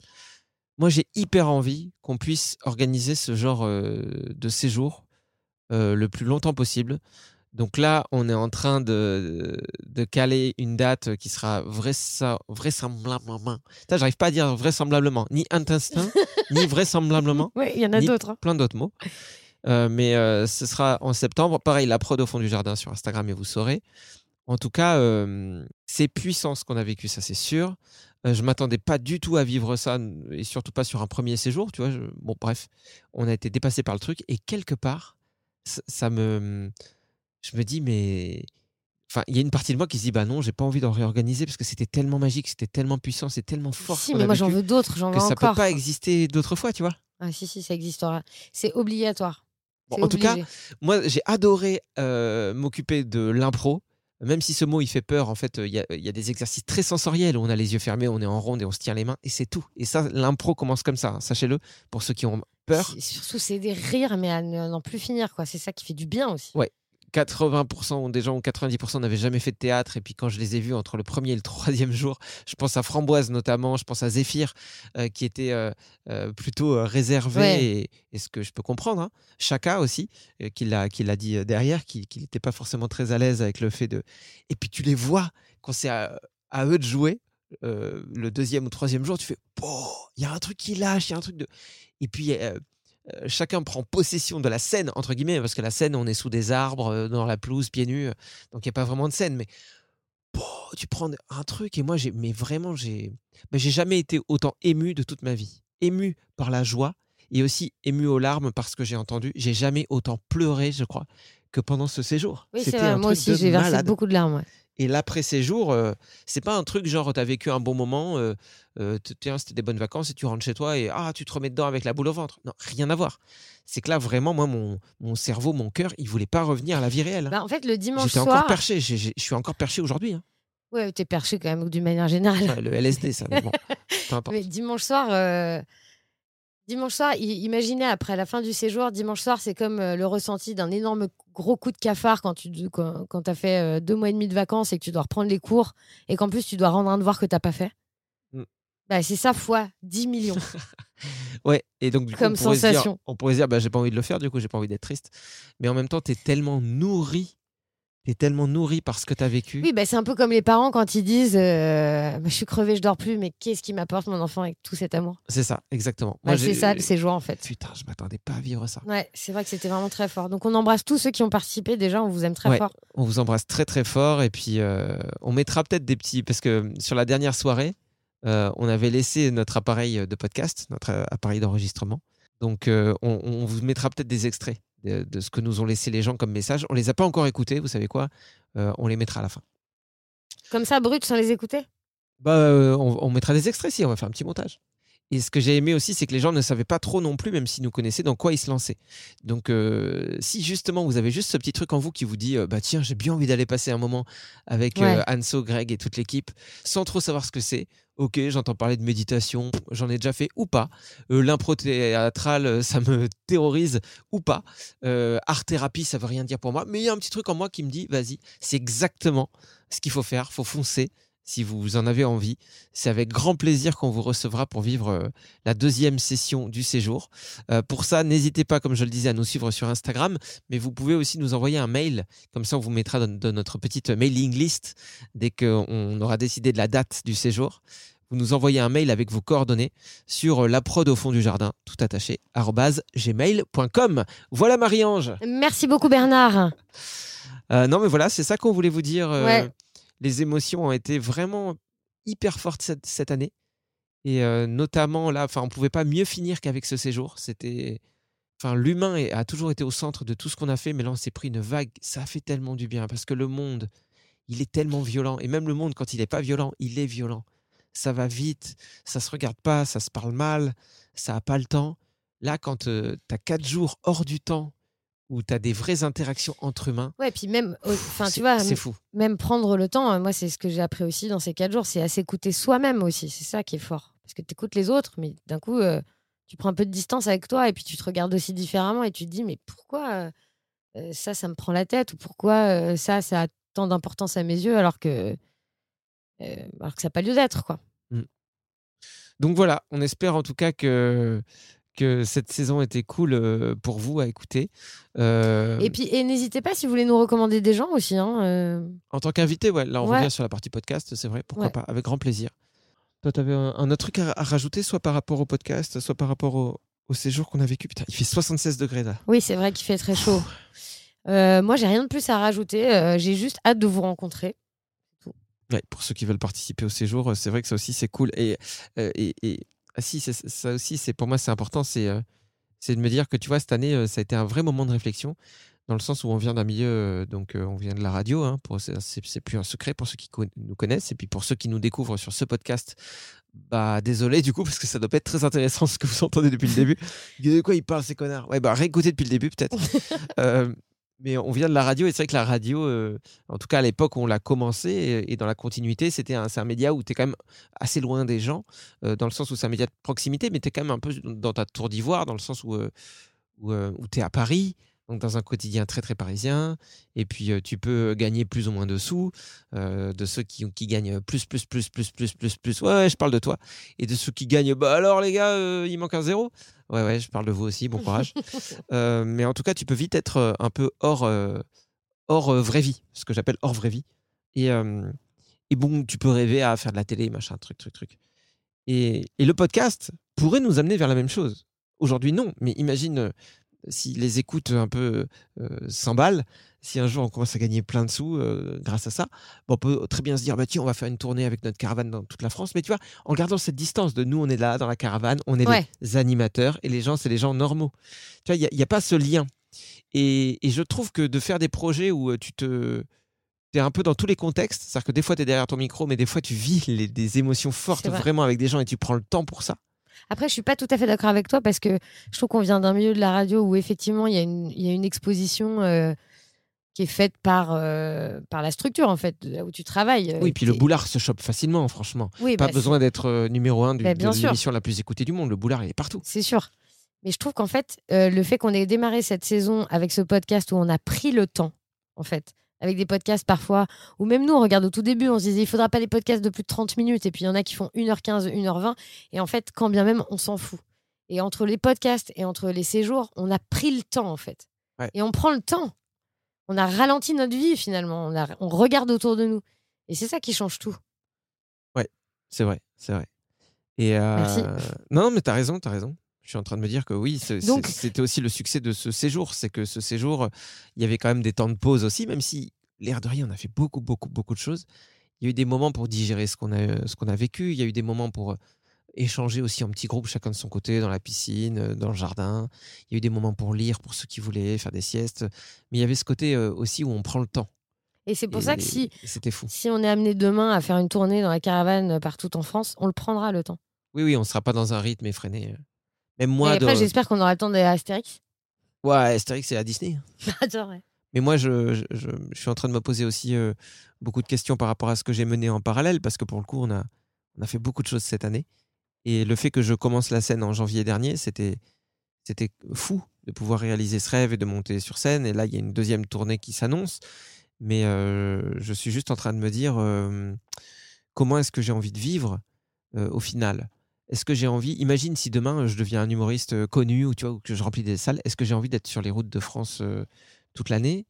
Moi j'ai hyper envie qu'on puisse organiser ce genre euh, de séjour euh, le plus longtemps possible. Donc là, on est en train de, de caler une date qui sera vraisemblablement. vraisemblablement. Putain, J'arrive pas à dire vraisemblablement, ni intestin, ni vraisemblablement, Oui, il y en a d'autres. hein. plein d'autres mots. Euh, mais euh, ce sera en septembre. Pareil, la prod au fond du jardin sur Instagram et vous saurez. En tout cas, euh, c'est puissant ce qu'on a vécu, ça c'est sûr. Euh, je m'attendais pas du tout à vivre ça et surtout pas sur un premier séjour, tu vois. je- Bon, bref, on a été dépassé par le truc et quelque part, ça, ça me, je me dis mais Enfin, il y a une partie de moi qui se dit bah non, j'ai pas envie d'en réorganiser parce que c'était tellement magique, c'était tellement puissant, c'est tellement fort. Si, mais moi j'en veux d'autres, j'en veux ça encore. peut pas exister d'autres fois, tu vois? Ah si, si, ça existera. C'est obligatoire. Bon, en tout cas, moi, j'ai adoré euh, m'occuper de l'impro. Même si ce mot il fait peur, en fait, il y, a- il y a des exercices très sensoriels où on a les yeux fermés, on est en ronde et on se tient les mains, et c'est tout. Et ça, l'impro commence comme ça, hein, sachez-le, pour ceux qui ont peur. Surtout, c'est des rires, mais à ne- n'en plus finir, quoi. C'est ça qui fait du bien aussi. 80% des gens ou 90% n'avaient jamais fait de théâtre. Et puis quand je les ai vus entre le premier et le troisième jour, je pense à Framboise notamment, je pense à Zéphyr, euh, qui était euh, euh, plutôt réservé. Ouais. Et, et ce que je peux comprendre, hein. Chaka aussi, qui l'a dit derrière, qu'il n'était pas forcément très à l'aise avec le fait de... Et puis tu les vois quand c'est à, à eux de jouer. le deuxième ou troisième jour, tu fais, oh, il y a un truc qui lâche, il y a un truc de... Et puis, chacun prend possession de la scène, entre guillemets, parce que la scène, on est sous des arbres, euh, dans la pelouse, pieds nus, euh, donc il n'y a pas vraiment de scène, mais pouh, tu prends un truc, et moi, j'ai, mais vraiment, j'ai, ben, j'ai jamais été autant ému de toute ma vie. Ému par la joie, et aussi ému aux larmes parce que j'ai entendu, j'ai jamais autant pleuré, je crois, que pendant ce séjour. Oui, c'est C'était vrai. un Moi truc aussi, j'ai versé beaucoup de larmes. ouais. Et l'après-séjour, euh, c'est pas un truc genre t'as vécu un bon moment, euh, euh, tiens, c'était des bonnes vacances et tu rentres chez toi et ah, tu te remets dedans avec la boule au ventre. Non, rien à voir. C'est que là, vraiment, moi, mon, mon cerveau, mon cœur, il voulait pas revenir à la vie réelle. hein. Bah, en fait, le dimanche J'étais soir. encore perché. Je suis encore perché aujourd'hui. hein. Ouais, t'es perché quand même d'une manière générale. Ouais, le LSD, ça. mais bon, peu importe. Mais dimanche soir, euh, dimanche soir, imaginez après la fin du séjour, dimanche soir, c'est comme euh, le ressenti d'un énorme gros coup de cafard quand tu quand, quand as fait euh, deux mois et demi de vacances et que tu dois reprendre les cours et qu'en plus tu dois rendre un devoir que t'as pas fait. Mm. Bah, c'est ça fois 10 millions. Ouais, et donc du coup, Comme on pourrait se dire, sensation. on pourrait se dire, bah, j'ai pas envie de le faire, du coup, j'ai pas envie d'être triste. Mais en même temps, t'es tellement nourri, t'es tellement nourri par ce que t'as vécu. Oui, bah, c'est un peu comme les parents quand ils disent euh, Bah, Je suis crevé, je dors plus, mais qu'est-ce qui m'apporte mon enfant avec tout cet amour? C'est ça, exactement. Bah, C'est ça, c'est joie en fait. Putain, je m'attendais pas à vivre ça. Ouais, c'est vrai que c'était vraiment très fort. Donc on embrasse tous ceux qui ont participé. Déjà, on vous aime très Ouais. fort. On vous embrasse très très fort et puis euh, on mettra peut-être des petits parce que sur la dernière soirée, euh, on avait laissé notre appareil de podcast, notre euh, appareil d'enregistrement. Donc euh, on, on vous mettra peut-être des extraits de, de ce que nous ont laissé les gens comme message. On les a pas encore écoutés, vous savez quoi Euh, On les mettra à la fin. Comme ça, brut, sans les écouter? Bah, euh, on, on mettra des extraits si on va faire un petit montage. Et ce que j'ai aimé aussi, c'est que les gens ne savaient pas trop non plus, même s'ils nous connaissaient, dans quoi ils se lançaient. Donc, euh, si justement vous avez juste ce petit truc en vous qui vous dit, euh, bah tiens, j'ai bien envie d'aller passer un moment avec euh. Anso, Greg et toute l'équipe, sans trop savoir ce que c'est. Ok, j'entends parler de méditation, j'en ai déjà fait ou pas. L'impro théâtrale, ça me terrorise ou pas. Art thérapie, ça veut rien dire pour moi. Mais il y a un petit truc en moi qui me dit, vas-y, c'est exactement ce qu'il faut faire. faut foncer si vous en avez envie. C'est avec grand plaisir qu'on vous recevra pour vivre euh, la deuxième session du séjour. Euh, pour ça, n'hésitez pas, comme je le disais, à nous suivre sur Instagram, mais vous pouvez aussi nous envoyer un mail. Comme ça, on vous mettra dans, dans notre petite mailing list dès qu'on aura décidé de la date du séjour. Vous nous envoyez un mail avec vos coordonnées sur la prod au fond du jardin, tout attaché, gmail.com. Voilà Marie-Ange. Merci beaucoup, Bernard. Euh, non, mais voilà, c'est ça qu'on voulait vous dire. euh, Ouais. Les émotions ont été vraiment hyper fortes cette, cette année. Et notamment là, enfin, on pouvait pas mieux finir qu'avec ce séjour. C'était, enfin, l'humain a toujours été au centre de tout ce qu'on a fait, mais là, on s'est pris une vague. Ça fait tellement du bien parce que le monde, il est tellement violent. Et même le monde, quand il n'est pas violent, il est violent. Ça va vite, ça se regarde pas, ça se parle mal, ça a pas le temps. Là, quand tu as quatre jours hors du temps où tu as des vraies interactions entre humains, Ouais, puis même, enfin, tu vois, c'est fou. même prendre le temps, euh, moi, c'est ce que j'ai appris aussi dans ces quatre jours, c'est à s'écouter soi-même aussi. C'est ça qui est fort. Parce que tu écoutes les autres, mais d'un coup, euh, tu prends un peu de distance avec toi et puis tu te regardes aussi différemment et tu te dis, mais pourquoi euh, euh, ça, ça me prend la tête ou pourquoi euh, ça, ça a tant d'importance à mes yeux alors que, alors que ça n'a pas lieu d'être, quoi. Donc voilà, on espère en tout cas que, que cette saison était cool euh, pour vous à écouter. Euh, Et puis, et n'hésitez pas si vous voulez nous recommander des gens aussi. Hein, euh, en tant qu'invité, ouais, là on Ouais. revient sur la partie podcast, c'est vrai, pourquoi Ouais. pas, avec grand plaisir. Toi, tu avais un, un autre truc à, à rajouter, soit par rapport au podcast, soit par rapport au, au séjour qu'on a vécu? Putain, il fait 76 degrés là. Oui, c'est vrai qu'il fait très chaud. Euh, moi, j'ai rien de plus à rajouter. j'ai juste hâte de vous rencontrer. Ouais, pour ceux qui veulent participer au séjour, c'est vrai que ça aussi c'est cool. Et, et, et- ah, si, ça aussi, c'est pour moi c'est important, c'est euh, c'est de me dire que tu vois cette année, euh, ça a été un vrai moment de réflexion, dans le sens où on vient d'un milieu, euh, donc on vient de la radio, hein, c'est, plus un secret pour ceux qui nous connaissent, et puis pour ceux qui nous découvrent sur ce podcast, bah désolé du coup, parce que ça doit pas être très intéressant ce que vous entendez depuis le début. De quoi ils parlent ces connards? Ouais, bah réécoutez depuis le début peut-être. Euh, mais on vient de la radio, et c'est vrai que la radio, euh, en tout cas à l'époque où on l'a commencé, et, dans la continuité, c'était un, un média où tu es quand même assez loin des gens, euh, dans le sens où c'est un média de proximité, mais tu es quand même un peu dans ta tour d'ivoire, dans le sens où, euh, où, tu es à Paris, donc dans un quotidien très très parisien, et puis euh, tu peux gagner plus ou moins de sous, euh, de ceux qui, gagnent plus, plus, plus, plus, plus, plus, plus, ouais, ouais, je parle de toi, et de ceux qui gagnent, bah alors les gars, euh, il manque un zéro. Ouais, ouais, je parle de vous aussi, bon courage. Euh, mais en tout cas, tu peux vite être euh, un peu hors, euh, hors vraie vie, ce que j'appelle hors vraie vie. Et, euh, et bon, tu peux rêver à faire de la télé, machin, truc, truc, truc. Et, et le podcast pourrait nous amener vers la même chose. Aujourd'hui, non, mais imagine si les écoutes un peu euh, s'emballent, si un jour on commence à gagner plein de sous euh, grâce à ça, bon, on peut très bien se dire, bah, tiens, on va faire une tournée avec notre caravane dans toute la France. Mais tu vois, en gardant cette distance de nous, on est là dans la caravane, on est Ouais. les animateurs et les gens, c'est les gens normaux. Tu vois, il n'y a, pas ce lien. Et, et je trouve que de faire des projets où euh, tu te. es un peu dans tous les contextes, c'est-à-dire que des fois tu es derrière ton micro, mais des fois tu vis les- des émotions fortes vrai. vraiment avec des gens et tu prends le temps pour ça. Après, je suis pas tout à fait d'accord avec toi parce que je trouve qu'on vient d'un milieu de la radio où effectivement il y a une, il y a une exposition euh, qui est faite par, euh, par la structure en fait, là où tu travailles. Oui, puis le boulard se chope facilement, franchement. Oui, Pas bah, besoin d'être euh, numéro un du, Bah, de l'émission la plus écoutée du monde. Le boulard, il est partout. C'est sûr. Mais je trouve qu'en fait, euh, le fait qu'on ait démarré cette saison avec ce podcast où on a pris le temps, en fait, avec des podcasts parfois, ou même nous, on regarde au tout début, on se disait, il faudra pas des podcasts de plus de 30 minutes, et puis il y en a qui font 1h15, 1h20, et en fait, quand bien même, on s'en fout. Et entre les podcasts et entre les séjours, on a pris le temps, en fait. Ouais. Et on prend le temps. On a ralenti notre vie, finalement. On, a- on regarde autour de nous. Et c'est ça qui change tout. C'est vrai, c'est vrai. Et euh, Merci. Non, non, mais t'as raison, t'as raison. Je suis en train de me dire que oui, c'était aussi le succès de ce séjour. C'est que ce séjour, il y avait quand même des temps de pause aussi, même si l'air de rien, on a fait beaucoup, beaucoup, beaucoup de choses. Il y a eu des moments pour digérer ce qu'on a, ce qu'on a vécu. Il y a eu des moments pour euh, échanger aussi en petits groupes, chacun de son côté, dans la piscine, euh, dans le jardin. Il y a eu des moments pour lire, pour ceux qui voulaient faire des siestes. Mais il y avait ce côté euh, aussi où on prend le temps. Et c'est pour ça que si, fou. on est amené demain à faire une tournée dans la caravane partout en France, on le prendra le temps. Oui, oui, on ne sera pas dans un rythme effréné. Même moi, et après, j'espère qu'on aura le temps d'aller à Astérix. Ouais, Astérix, c'est à Disney. J'adorerais. Mais moi, je, je- je- je suis en train de me poser aussi euh, beaucoup de questions par rapport à ce que j'ai mené en parallèle, parce que pour le coup, on a, on a fait beaucoup de choses cette année. Et le fait que je commence la scène en janvier dernier, c'était, c'était fou de pouvoir réaliser ce rêve et de monter sur scène. Et là, il y a une deuxième tournée qui s'annonce. Mais euh, je suis juste en train de me dire euh, comment est-ce que j'ai envie de vivre au final? Est-ce que j'ai envie Imagine si demain je deviens un humoriste euh, connu ou tu vois ou que je remplis des salles. Est-ce que j'ai envie d'être sur les routes de France euh, toute l'année?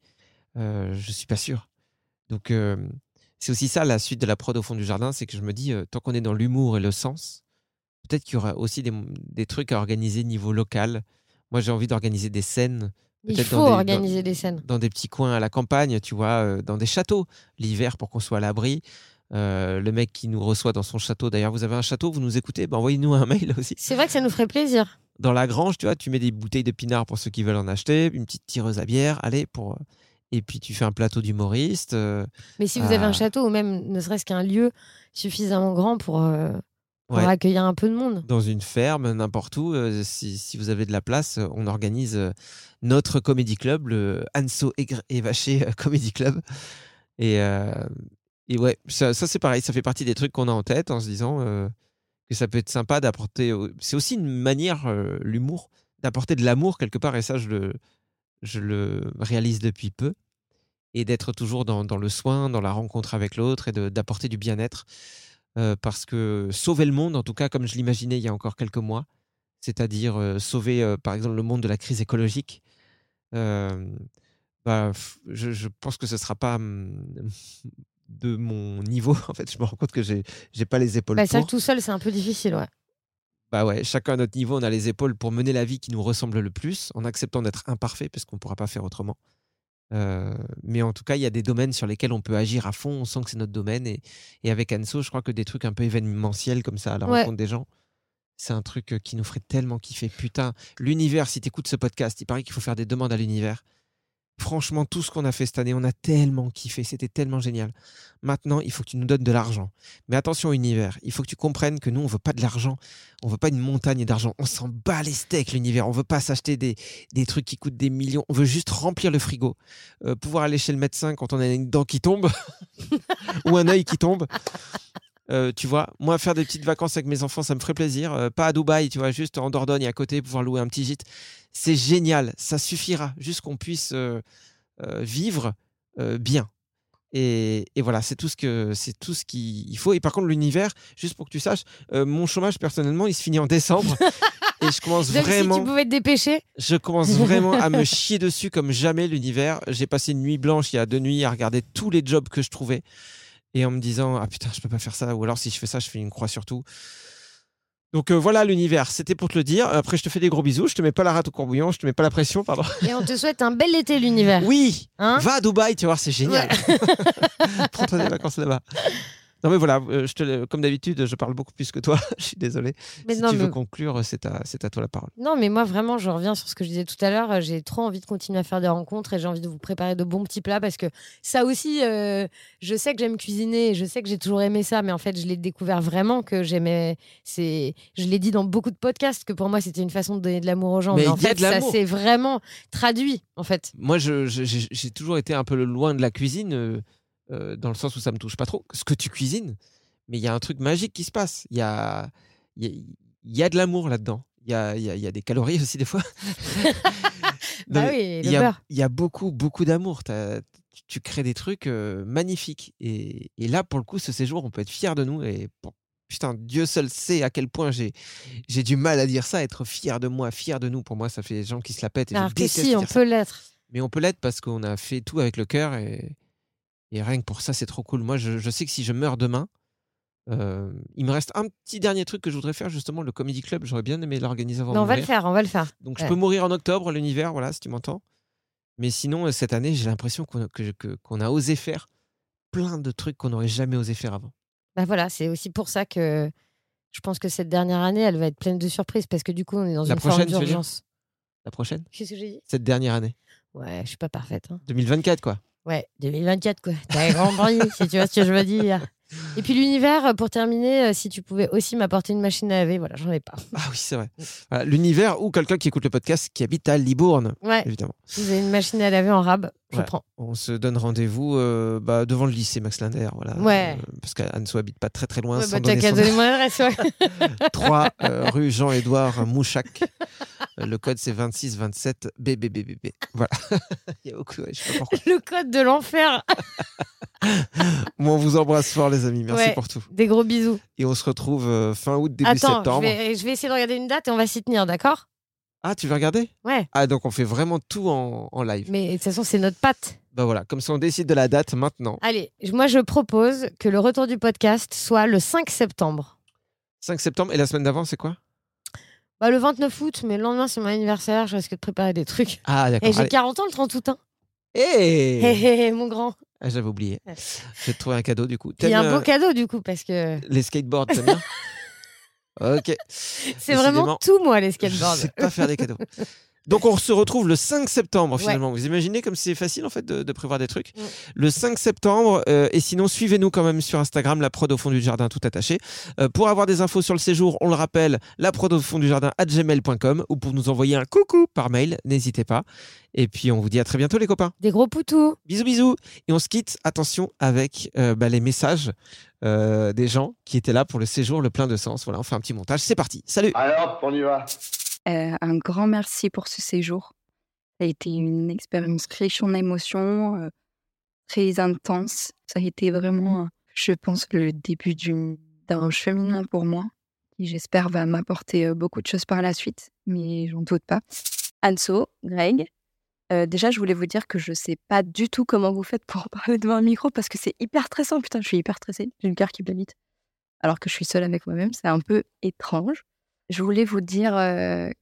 Euh, Je suis pas sûr. Donc euh, c'est aussi ça la suite de la prod au fond du jardin, c'est que je me dis tant qu'on est dans l'humour et le sens, peut-être qu'il y aura aussi des, des trucs à organiser niveau local. Moi j'ai envie d'organiser des scènes Il faut dans des- organiser dans- des scènes. dans des petits coins à la campagne, tu vois, dans des châteaux l'hiver pour qu'on soit à l'abri. Euh, le mec qui nous reçoit dans son château, d'ailleurs, vous avez un château, vous nous écoutez, ben, envoyez-nous un mail aussi. C'est vrai que ça nous ferait plaisir. Dans la grange, tu vois, tu mets des bouteilles de pinard pour ceux qui veulent en acheter, une petite tireuse à bière, allez, pour. euh, Et puis tu fais un plateau d'humoristes. euh, Mais si vous avez un château ou même ne serait-ce qu'un lieu suffisamment grand pour, pour ouais, accueillir un peu de monde. dans une ferme, n'importe où, si, si vous avez de la place, on organise notre comédie club, le Anso et Vaché Comedy Club. Et, euh, et ouais, ça, c'est pareil, ça fait partie des trucs qu'on a en tête en se disant euh, que ça peut être sympa d'apporter. C'est aussi une manière, euh, l'humour, d'apporter de l'amour quelque part, et ça, je le, je le réalise depuis peu. Et d'être toujours dans, dans le soin, dans la rencontre avec l'autre et d'apporter du bien-être. Euh, parce que sauver le monde, en tout cas comme je l'imaginais il y a encore quelques mois, c'est-à-dire sauver par exemple le monde de la crise écologique, bah, je, je pense que ce ne sera pas hum, de mon niveau. En fait, je me rends compte que j'ai j'ai pas les épaules Bah, pour. tout seul, c'est un peu difficile, ouais. Bah ouais, chacun à notre niveau, on a les épaules pour mener la vie qui nous ressemble le plus, en acceptant d'être imparfait, parce qu'on ne pourra pas faire autrement. Euh, mais en tout cas, il y a des domaines sur lesquels on peut agir à fond, on sent que c'est notre domaine. Et, et avec Anso, je crois que des trucs un peu événementiels comme ça, à la Ouais. rencontre des gens, c'est un truc euh, qui nous ferait tellement kiffer. Putain, l'univers, si tu écoutes ce podcast, il paraît qu'il faut faire des demandes à l'univers. Franchement, tout ce qu'on a fait cette année, on a tellement kiffé, c'était tellement génial. Maintenant, il faut que tu nous donnes de l'argent. Mais attention, univers, il faut que tu comprennes que nous, on veut pas de l'argent, on veut pas une montagne d'argent. On s'en bat les steaks, l'univers. On veut pas s'acheter des, des trucs qui coûtent des millions. On veut juste remplir le frigo, euh, pouvoir aller chez le médecin quand on a une dent qui tombe ou un œil qui tombe. Euh, tu vois, moi, faire des petites vacances avec mes enfants, ça me ferait plaisir. Euh, pas à Dubaï, tu vois, juste en Dordogne à côté, pouvoir louer un petit gîte. C'est génial, ça suffira, juste qu'on puisse euh, euh, vivre euh, bien. Et, et voilà, c'est tout ce que c'est tout ce qu'il faut. Et par contre, l'univers, juste pour que tu saches, mon chômage personnellement, il se finit en décembre. et je commence vraiment. si tu pouvais te dépêcher. Je commence vraiment à me chier dessus comme jamais l'univers. J'ai passé une nuit blanche il y a deux nuits à regarder tous les jobs que je trouvais et en me disant ah putain je peux pas faire ça ou alors si je fais ça je fais une croix sur tout. Donc euh, voilà l'univers, c'était pour te le dire. Après je te fais des gros bisous, je te mets pas la rate au courbouillon, je te mets pas la pression, pardon. Et on te souhaite un bel été, l'univers. Oui, Hein va à Dubaï, tu vas voir c'est génial. Prends-toi des vacances là-bas. Non mais voilà, euh, je te, comme d'habitude, je parle beaucoup plus que toi. je suis désolé. Mais si non, tu veux conclure, c'est à, c'est à toi la parole. Non, mais moi, vraiment, je reviens sur ce que je disais tout à l'heure. J'ai trop envie de continuer à faire des rencontres et j'ai envie de vous préparer de bons petits plats parce que ça aussi, euh, je sais que j'aime cuisiner et je sais que j'ai toujours aimé ça, mais en fait, je l'ai découvert vraiment que j'aimais. C'est, je l'ai dit dans beaucoup de podcasts que pour moi, c'était une façon de donner de l'amour aux gens. Mais Mais, en fait, ça s'est vraiment traduit, en fait. Moi, j'ai j'ai toujours été un peu loin de la cuisine, euh, dans le sens où ça me touche pas trop. Ce que tu cuisines, mais il y a un truc magique qui se passe. Il y a, y a, y a de l'amour là-dedans. Il y a, y a- y a des calories aussi des fois. Bah oui, il y a, y beaucoup, beaucoup d'amour. Tu, crées des trucs euh, magnifiques. Et, et là, pour le coup, ce séjour, on peut être fier de nous. Et pour- putain, Dieu seul sait à quel point j'ai j'ai du mal à dire ça. Être fier de moi, fier de nous. Pour moi, ça fait des gens qui se la pètent. Et je Alors que si, on peut l'être. Mais on peut l'être parce qu'on a fait tout avec le cœur et, et rien que pour ça, c'est trop cool. Moi, je, je sais que si je meurs demain, euh, il me reste un petit dernier truc que je voudrais faire, justement, le Comedy Club. J'aurais bien aimé l'organiser avant de on va le faire, on va le faire. Donc, je peux mourir en octobre, l'univers, voilà, si tu m'entends. Mais sinon, euh, cette année, j'ai l'impression qu'on a, osé faire plein de trucs qu'on n'aurait jamais osé faire avant. Bah voilà, c'est aussi pour ça que je pense que cette dernière année, elle va être pleine de surprises parce que du coup, on est dans La une forme d'urgence. La prochaine? Qu'est-ce que j'ai dit? Cette dernière année. Ouais, je suis pas parfaite. hein. 2024, quoi. Ouais, 2024, quoi. T'as compris, si tu vois ce que je veux dire. Et puis l'univers, euh, pour terminer, euh, si tu pouvais aussi m'apporter une machine à laver, voilà, j'en ai pas. Ah oui, c'est vrai. Voilà, l'univers ou quelqu'un qui écoute le podcast qui habite à Libourne, Ouais, évidemment. si vous avez une machine à laver en rab, je Ouais. prends. On se donne rendez-vous euh, bah, devant le lycée Max Linder. Voilà, Ouais. Euh, parce qu'Anso habite pas très très loin. Ouais, bah, t'as qu'à donner mon adresse, ouais. 3 euh, rue Jean-Édouard Mouchac. Le code c'est 2627 BBBBB. Voilà. Il y a beaucoup, je sais pas pourquoi. Le code de l'enfer. Bon, on vous embrasse fort les amis. Merci Ouais. pour tout. Des gros bisous. Et on se retrouve euh, fin août, début Attends, je septembre. vais, je vais essayer de regarder une date et on va s'y tenir, d'accord? Ah, tu veux regarder? Ouais. Ah, donc on fait vraiment tout en, en live. Mais de toute façon, c'est notre patte. Bah voilà, comme ça on décide de la date maintenant. Allez, moi je propose que le retour du podcast soit le 5 septembre. 5 septembre et la semaine d'avant, c'est quoi? Bah, le 29 août, mais le lendemain c'est mon anniversaire, je risque de préparer des trucs. Ah, d'accord. Et j'ai allez. 40 ans le 30 août. Hein. Hey Hé, hé, hé, mon grand. Ah, J'avais oublié. Je te trouver un cadeau du coup. Il y a un beau euh, cadeau du coup, parce que Les skateboards, t'aimes bien Ok. c'est vraiment tout moi les Je skateboards. sais pas faire des cadeaux. Donc on se retrouve le 5 septembre Ouais. finalement. Vous imaginez comme c'est facile en fait de, de prévoir des trucs? Mm. Le 5 septembre euh, et sinon suivez-nous quand même sur Instagram la prod au fond du jardin tout attaché. Euh, pour avoir des infos sur le séjour, on le rappelle, la prod au fond du jardin à gmail.com ou pour nous envoyer un coucou par mail, n'hésitez pas. Et puis on vous dit à très bientôt les copains. Des gros poutous. Bisous bisous et on se quitte attention avec euh, bah, les messages euh, des gens qui étaient là pour le séjour le plein de sens. Voilà, on fait un petit montage. C'est parti. Salut. Alors, on y va. Euh, un grand merci pour ce séjour. Ça a été une expérience riche en émotions, euh, très intense. Ça a été vraiment, euh, je pense, le début d'un cheminement pour moi, qui j'espère va m'apporter euh, beaucoup de choses par la suite, mais j'en doute pas. Anso, Greg, euh, déjà, je voulais vous dire que je sais pas du tout comment vous faites pour parler devant un micro parce que c'est hyper stressant. Putain, je suis hyper stressée. J'ai le cœur qui bat vite. Alors que je suis seule avec moi-même. C'est un peu étrange. Je voulais vous dire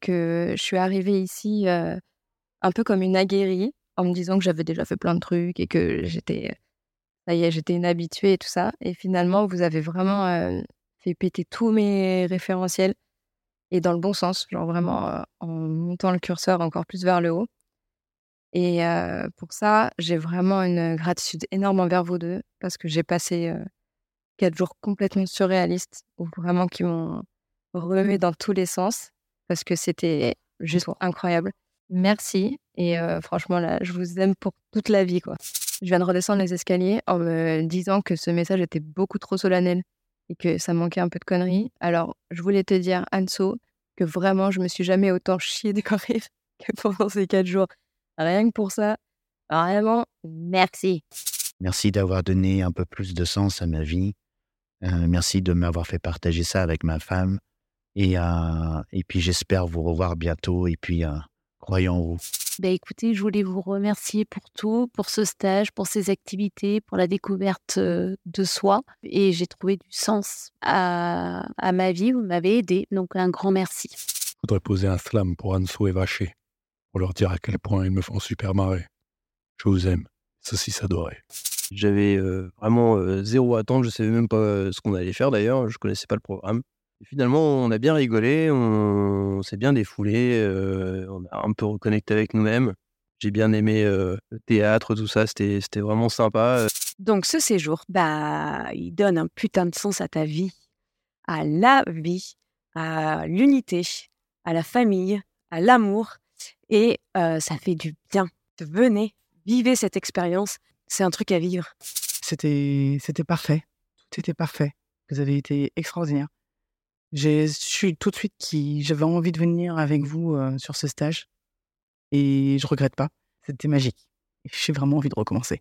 que je suis arrivée ici un peu comme une aguerrie, en me disant que j'avais déjà fait plein de trucs et que j'étais, ça y est, j'étais une et tout ça. Et finalement, vous avez vraiment fait péter tous mes référentiels et dans le bon sens, genre vraiment en montant le curseur encore plus vers le haut. Et pour ça, j'ai vraiment une gratitude énorme envers vous deux parce que j'ai passé quatre jours complètement surréalistes ou vraiment qui m'ont remué dans tous les sens parce que c'était juste incroyable. Merci. Et euh, franchement, là, je vous aime pour toute la vie, quoi. Je viens de redescendre les escaliers en me disant que ce message était beaucoup trop solennel et que ça manquait un peu de conneries. Alors, je voulais te dire, Anso, que vraiment, je me suis jamais autant chié des rire que pendant ces quatre jours. Rien que pour ça, vraiment, merci. Merci d'avoir donné un peu plus de sens à ma vie. Euh, merci de m'avoir fait partager ça avec ma femme. Et, euh, et puis j'espère vous revoir bientôt. Et puis, euh, croyons en vous. Bah écoutez, je voulais vous remercier pour tout, pour ce stage, pour ces activités, pour la découverte de soi. Et j'ai trouvé du sens à, à ma vie. Vous m'avez aidé. Donc un grand merci. Je voudrais poser un slam pour Anso et Vaché pour leur dire à quel point ils me font super marrer. Je vous aime, ceci s'adorait. J'avais vraiment zéro attente, je savais même pas ce qu'on allait faire d'ailleurs, je connaissais pas le programme. Et finalement, on a bien rigolé, on, s'est bien défoulé, on a un peu reconnecté avec nous-mêmes. J'ai bien aimé le théâtre, tout ça, c'était vraiment sympa. Donc ce séjour, bah, il donne un putain de sens à ta vie, à la vie, à l'unité, à la famille, à l'amour et ça fait du bien. Venez, vivez cette expérience. C'est un truc à vivre. C'était, c'était parfait. Tout était parfait. Vous avez été extraordinaire. J'ai su tout de suite qui j'avais envie de venir avec vous sur ce stage et je regrette pas. C'était magique. J'ai vraiment envie de recommencer.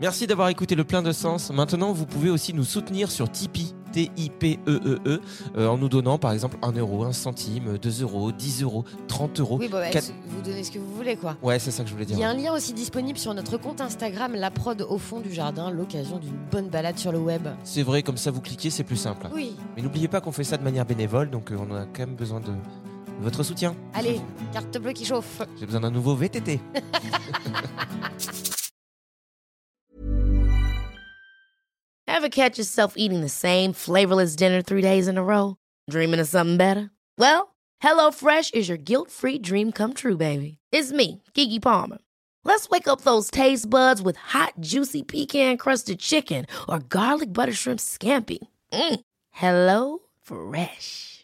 Merci d'avoir écouté le plein de sens. Maintenant, vous pouvez aussi nous soutenir sur Tipeee, T-I-P-E-E-E, -E -E, en nous donnant par exemple 1 euro, 1 centime, 2 euros, 10 euros, 30 euros. Oui, bah, vous donnez ce que vous voulez, quoi. Ouais, c'est ça que je voulais dire. Il y a un lien aussi disponible sur notre compte Instagram, la prod au fond du jardin, l'occasion d'une bonne balade sur le web. C'est vrai, comme ça vous cliquez, c'est plus simple. Oui. Mais n'oubliez pas qu'on fait ça de manière bénévole, donc euh, on a quand même besoin de votre soutien. Allez, carte bleue qui chauffe. J'ai besoin d'un nouveau VTT. Ever catch yourself eating the same flavorless dinner three days in a row? Dreaming of something better? Well, HelloFresh is your guilt-free dream come true, baby. It's me, Kiki Palmer. Let's wake up those taste buds with hot, juicy pecan-crusted chicken or garlic butter shrimp scampi. Mm. Hello Fresh.